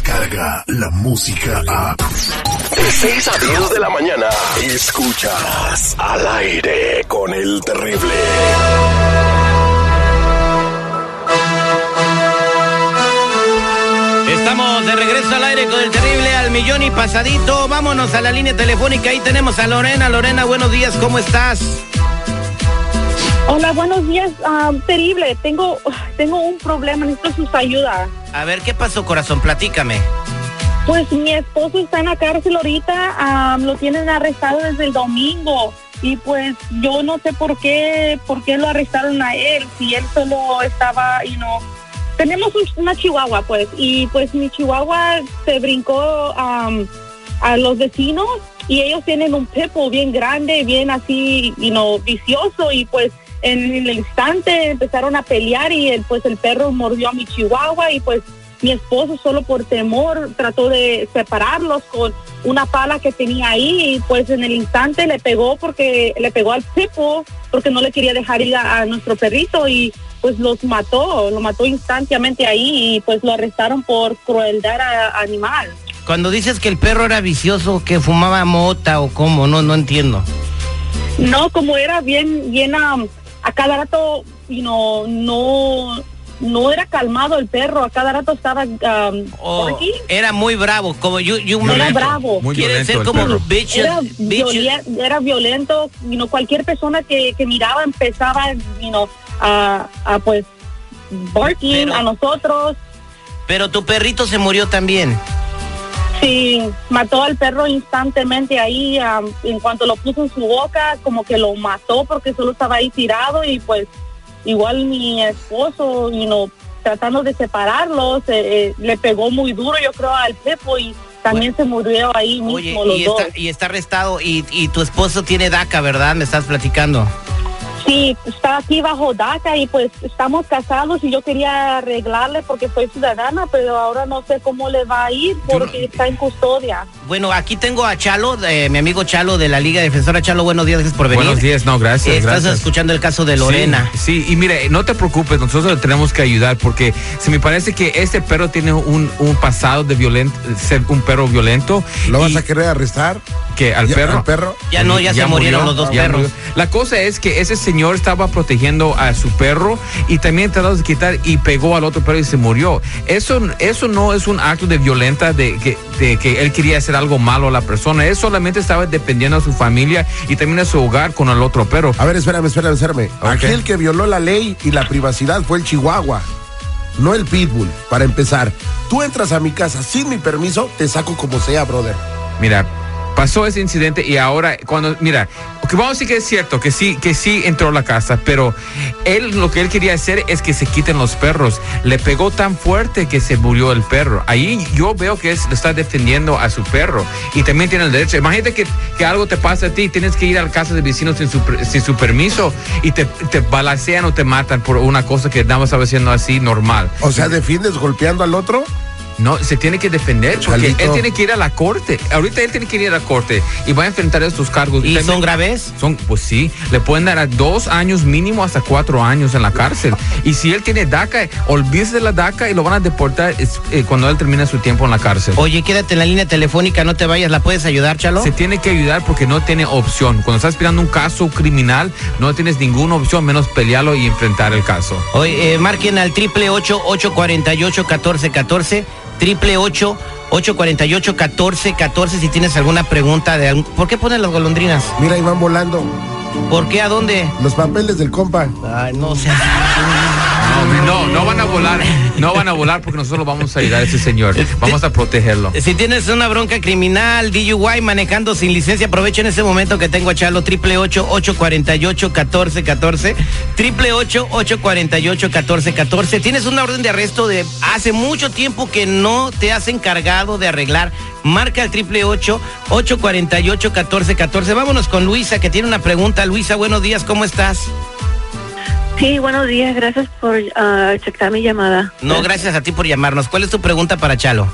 llega la música a... De 6 a 10 de la mañana, escuchas al aire con el terrible. Estamos de regreso al aire con el terrible al millón y pasadito. Vámonos a la línea telefónica. Ahí tenemos a Lorena. Lorena, buenos días, ¿cómo estás? Hola, buenos días. Ah, terrible, tengo, tengo un problema, necesito sus ayuda. A ver, ¿qué pasó, corazón? Platícame. Pues mi esposo está en la cárcel ahorita, ah, lo tienen arrestado desde el domingo y pues yo no sé por qué, por qué lo arrestaron a él, si él solo estaba y no. Tenemos un- una chihuahua pues y pues mi chihuahua se brincó a los vecinos y ellos tienen un pepo bien grande, bien así, y no vicioso y pues en el instante empezaron a pelear y el, pues el perro mordió a mi chihuahua y pues mi esposo solo por temor trató de separarlos con una pala que tenía ahí y pues en el instante le pegó porque le pegó al pepo porque no le quería dejar ir a, a nuestro perrito y pues los mató, lo mató instantáneamente ahí y pues lo arrestaron por crueldad a- animal. Cuando dices que el perro era vicioso, que fumaba mota o cómo, no, no entiendo. No, como era bien, bien a cada rato, you know, no, no era calmado el perro, a cada rato estaba um, Oh, por aquí. era muy bravo, como you Era bravo. Muy Quiere violento ser como bitches, Era, bitches. violen- era violento, you know, cualquier persona que, que miraba empezaba, you know, a, a pues barking Pero- a nosotros. Pero tu perrito se murió también. Sí, mató al perro instantáneamente ahí, am, en cuanto lo puso en su boca, como que lo mató porque solo estaba ahí tirado y pues igual mi esposo, you know, tratando de separarlos, eh, eh, le pegó muy duro yo creo al Pepo y también se murió ahí mismo Oye, los y dos. está, y está arrestado y, y tu esposo tiene DACA, ¿verdad? Me estás platicando. Sí, está aquí bajo DACA y pues estamos casados y yo quería arreglarle porque soy ciudadana, pero ahora no sé cómo le va a ir porque está en custodia. Bueno, aquí tengo a Chalo, eh, mi amigo Chalo de la Liga Defensora. Chalo, buenos días, gracias por venir. Buenos días, no, gracias. Estás gracias. escuchando el caso de Lorena. Sí, sí, y mire, no te preocupes, nosotros le tenemos que ayudar porque se me parece que este perro tiene un, un pasado de violento, ser un perro violento. ¿Lo vas a querer arrestar? que al ¿Ya- perro. al perro? Ya no, ya se murieron los dos perros. murió. La cosa es que ese señor estaba protegiendo a su perro y también trató de quitar y pegó al otro perro y se murió. Eso, eso no es un acto de violenta de que, de que él quería hacer algo malo a la persona. Él solamente estaba dependiendo a su familia y también a su hogar con el otro perro. A ver, espérame, espérame, espérame. Ok. Aquí el que violó la ley y la privacidad fue el Chihuahua, no el Pitbull, para empezar. Tú entras a mi casa sin mi permiso, te saco como sea, brother. Mira, pasó ese incidente y ahora cuando mira, que vamos a decir que es cierto que sí que sí entró a la casa, pero él lo que él quería hacer es que se quiten los perros. Le pegó tan fuerte que se murió el perro. Ahí yo veo que es, está defendiendo a su perro y también tiene el derecho. Imagínate que, que algo te pasa a ti, tienes que ir a la casa de vecinos sin su, sin su permiso y te, te balacean o te matan por una cosa que nada más estaba haciendo así normal. O sea, defiendes golpeando al otro. No, se tiene que defender porque él tiene que ir a la corte. Ahorita él tiene que ir a la corte y va a enfrentar estos cargos. ¿Y son graves? Son, pues sí, le pueden dar a dos años mínimo hasta cuatro años en la cárcel. Y si él tiene DACA, olvídese de la DACA y lo van a deportar eh, cuando él termine su tiempo en la cárcel. Oye, quédate en la línea telefónica, no te vayas, ¿la puedes ayudar, Chalo? Se tiene que ayudar porque no tiene opción. Cuando estás esperando un caso criminal, no tienes ninguna opción menos pelearlo y enfrentar el caso. Oye, eh, marquen al triple ocho ocho cuarenta y ocho catorce catorce, triple ocho ocho cuarenta y ocho catorce catorce si tienes alguna pregunta de algún- ¿Por qué ponen las golondrinas? Mira, ahí van volando ¿Por qué? ¿A dónde? los papeles del compa. Ay, no sé. No, no, van a volar, no van a volar porque nosotros vamos a ayudar a ese señor. Vamos a protegerlo. Si tienes una bronca criminal, DUI, manejando sin licencia, aprovecha en ese momento que tengo a Chalo, triple ocho ocho cuarenta y ocho catorce catorce, triple ocho ocho cuarenta y ocho catorce catorce. Tienes una orden de arresto de hace mucho tiempo que no te has encargado de arreglar. Marca el triple ocho ocho cuarenta y ocho catorce catorce. Vámonos con Luisa que tiene una pregunta. Luisa, buenos días, ¿cómo estás? Sí, buenos días. Gracias por ah, aceptar mi llamada. No, gracias a ti por llamarnos. ¿Cuál es tu pregunta para Chalo?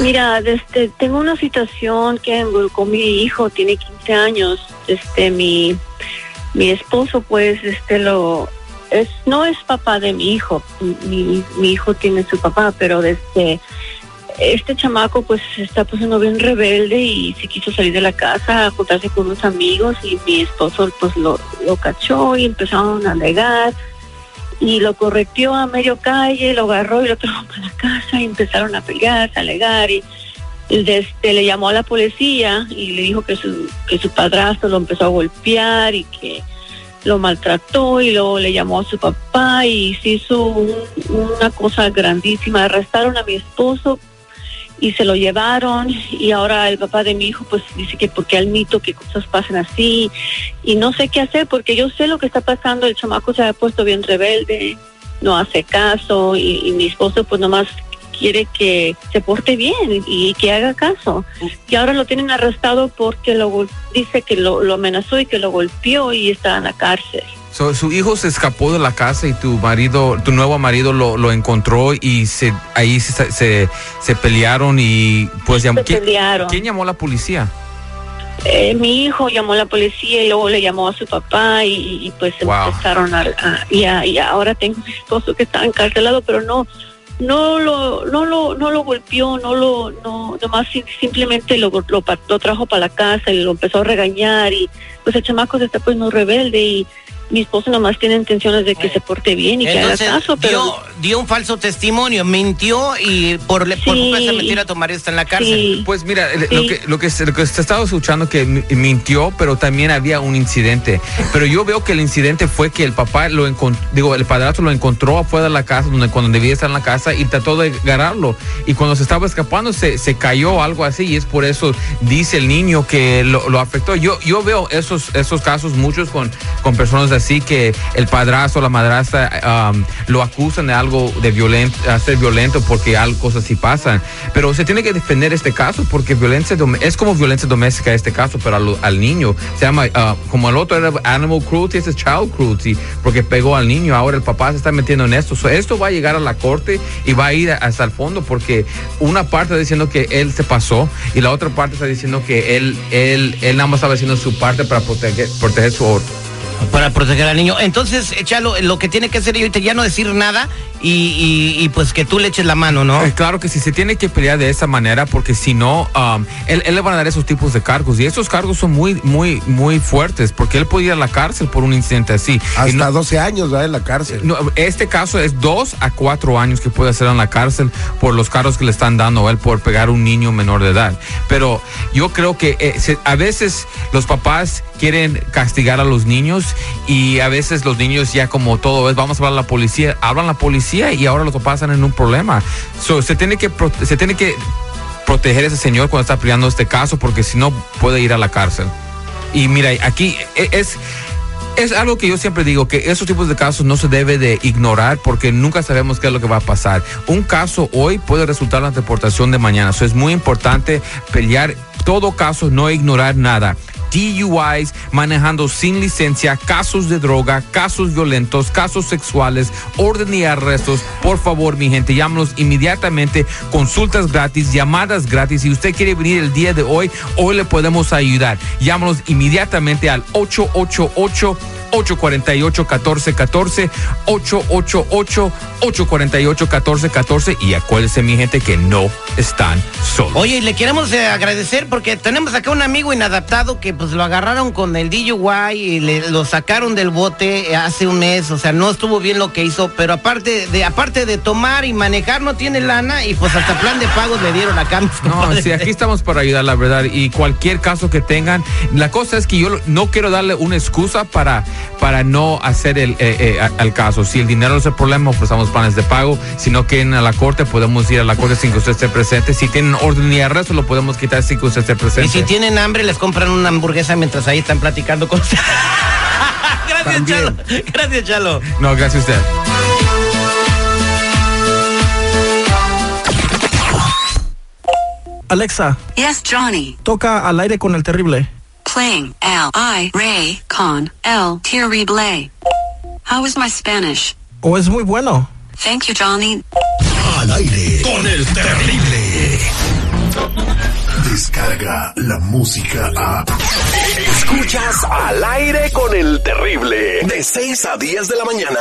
Mira, este, tengo una situación que con mi hijo, tiene 15 años. Este, mi, mi esposo, pues, este, lo, es, no es papá de mi hijo. Mi, mi hijo tiene su papá, pero desde, este chamaco pues se está poniendo bien rebelde y se quiso salir de la casa a juntarse con unos amigos y mi esposo pues lo, lo cachó y empezaron a alegar y lo correteó a medio calle, lo agarró y lo trajo para la casa y empezaron a pelear, a alegar y, desde, le llamó a la policía y le dijo que su, que su padrastro lo empezó a golpear y que lo maltrató y luego le llamó a su papá y se hizo un- una cosa grandísima. Arrestaron a mi esposo y se lo llevaron y ahora el papá de mi hijo pues dice que porque al mito que cosas pasan así y no sé qué hacer porque yo sé lo que está pasando, el chamaco se ha puesto bien rebelde, no hace caso y, mi esposo pues nomás quiere que se porte bien y, que haga caso. Y ahora lo tienen arrestado porque lo dice que lo, lo amenazó y que lo golpeó y está en la cárcel. So, su hijo se escapó de la casa y tu marido, tu nuevo marido lo, lo encontró y se, ahí se, se, se pelearon y pues llamó. ¿quién, llamó a la policía? Eh, mi hijo llamó a la policía y luego le llamó a su papá y, y, pues Wow. empezaron a, a- y, a- y ahora tengo mi esposo que está encarcelado pero no no lo no lo no lo golpeó no lo no nomás sim- simplemente lo, lo, lo trajo para la casa y lo empezó a regañar y pues el chamaco se está poniendo rebelde y mi esposo nomás tiene intenciones de que se porte bien y que haga Entonces, caso pero dio, dio un falso testimonio, mintió y por, le- por Sí. culpa de esa mentira tu marido está en la cárcel. sí Pues mira, el- Sí. lo, que, lo, que, se- lo que se estaba escuchando que mi- mintió, pero también había un incidente. Pero yo veo que el incidente fue que el papá lo encontró, digo, el padrastro lo encontró afuera de la casa, donde cuando debía estar en la casa, y trató de agarrarlo. Y cuando se estaba escapando, se, se cayó algo así, y es por eso dice el niño que lo, lo afectó. Yo, yo veo esos, esos casos muchos con, con personas así que el padrastro, la madrastra, um, lo acusan de algo de violento, ser violento porque algo cosas así pasan. Pero se tiene que defender este caso porque violencia es como violencia doméstica este caso, pero al, niño se llama uh, como el otro era animal cruelty, este es child cruelty porque pegó al niño. Ahora el papá se está metiendo en esto. So, esto va a llegar a la corte y va a ir hasta el fondo porque una parte está diciendo que él se pasó y la otra parte está diciendo que él él él nada más estaba haciendo su parte para proteger proteger su or- Para proteger al niño. Entonces, échalo, lo que tiene que hacer ahorita ya no decir nada y, y- y, pues que tú le eches la mano, ¿no? Eh, claro que sí, se tiene que pelear de esa manera porque si no, um, él, él le van a dar esos tipos de cargos y esos cargos son muy, muy, muy fuertes porque él puede ir a la cárcel por un incidente así. Hasta no- 12 años va en la cárcel. no, este caso es dos a cuatro años que puede hacer en la cárcel por los cargos que le están dando a él por pegar a un niño menor de edad. Pero yo creo que eh, se- a veces los papás quieren castigar a los niños y a veces los niños ya como todo es, vamos a hablar a la policía, hablan a la policía y ahora los papás están en un problema. Se tiene que se tiene que proteger a ese señor cuando está peleando este caso porque si no puede ir a la cárcel. Y mira, aquí e- es es algo que yo siempre digo, que esos tipos de casos no se debe de ignorar porque nunca sabemos qué es lo que va a pasar. Un caso hoy puede resultar en la deportación de mañana. Eso es muy importante pelear todo caso, no ignorar nada. DUIs, manejando sin licencia, casos de droga, casos violentos, casos sexuales, orden y arrestos. Por favor, mi gente, llámanos inmediatamente, consultas gratis, llamadas gratis. Si usted quiere venir el día de hoy, hoy le podemos ayudar. Llámanos inmediatamente al 888 848-1414, 888-848-1414 y acuérdense mi gente que no están solos. Oye, y le queremos eh, agradecer porque tenemos acá un amigo inadaptado que pues lo agarraron con el DUI y le, lo sacaron del bote eh, hace un mes, o sea, no estuvo bien lo que hizo, pero aparte de aparte de tomar y manejar no tiene lana y pues hasta plan de pagos le dieron acá. mis No, sí, aquí estamos para ayudar, la verdad. Y cualquier caso que tengan, la cosa es que yo no quiero darle una excusa para, para no hacer el, eh, eh, al caso. Si el dinero es el problema, ofrecemos planes de pago. Si no quieren a la corte, podemos ir a la corte sin que usted esté presente. Si tienen orden y arresto, lo podemos quitar sin que usted esté presente. Y si tienen hambre, les compran una hamburguesa mientras ahí están platicando con usted. Gracias, También. Chalo. Gracias, Chalo. No, gracias a usted. Alexa, Yes, Johnny. toca al aire con el terrible. Playing L I Ray con El Terrible. How is my Spanish? ¿O es muy bueno? Thank you, Johnny. Al aire con el terrible. Descarga la música a. Escuchas al aire con el terrible. De 6 a 10 de la mañana.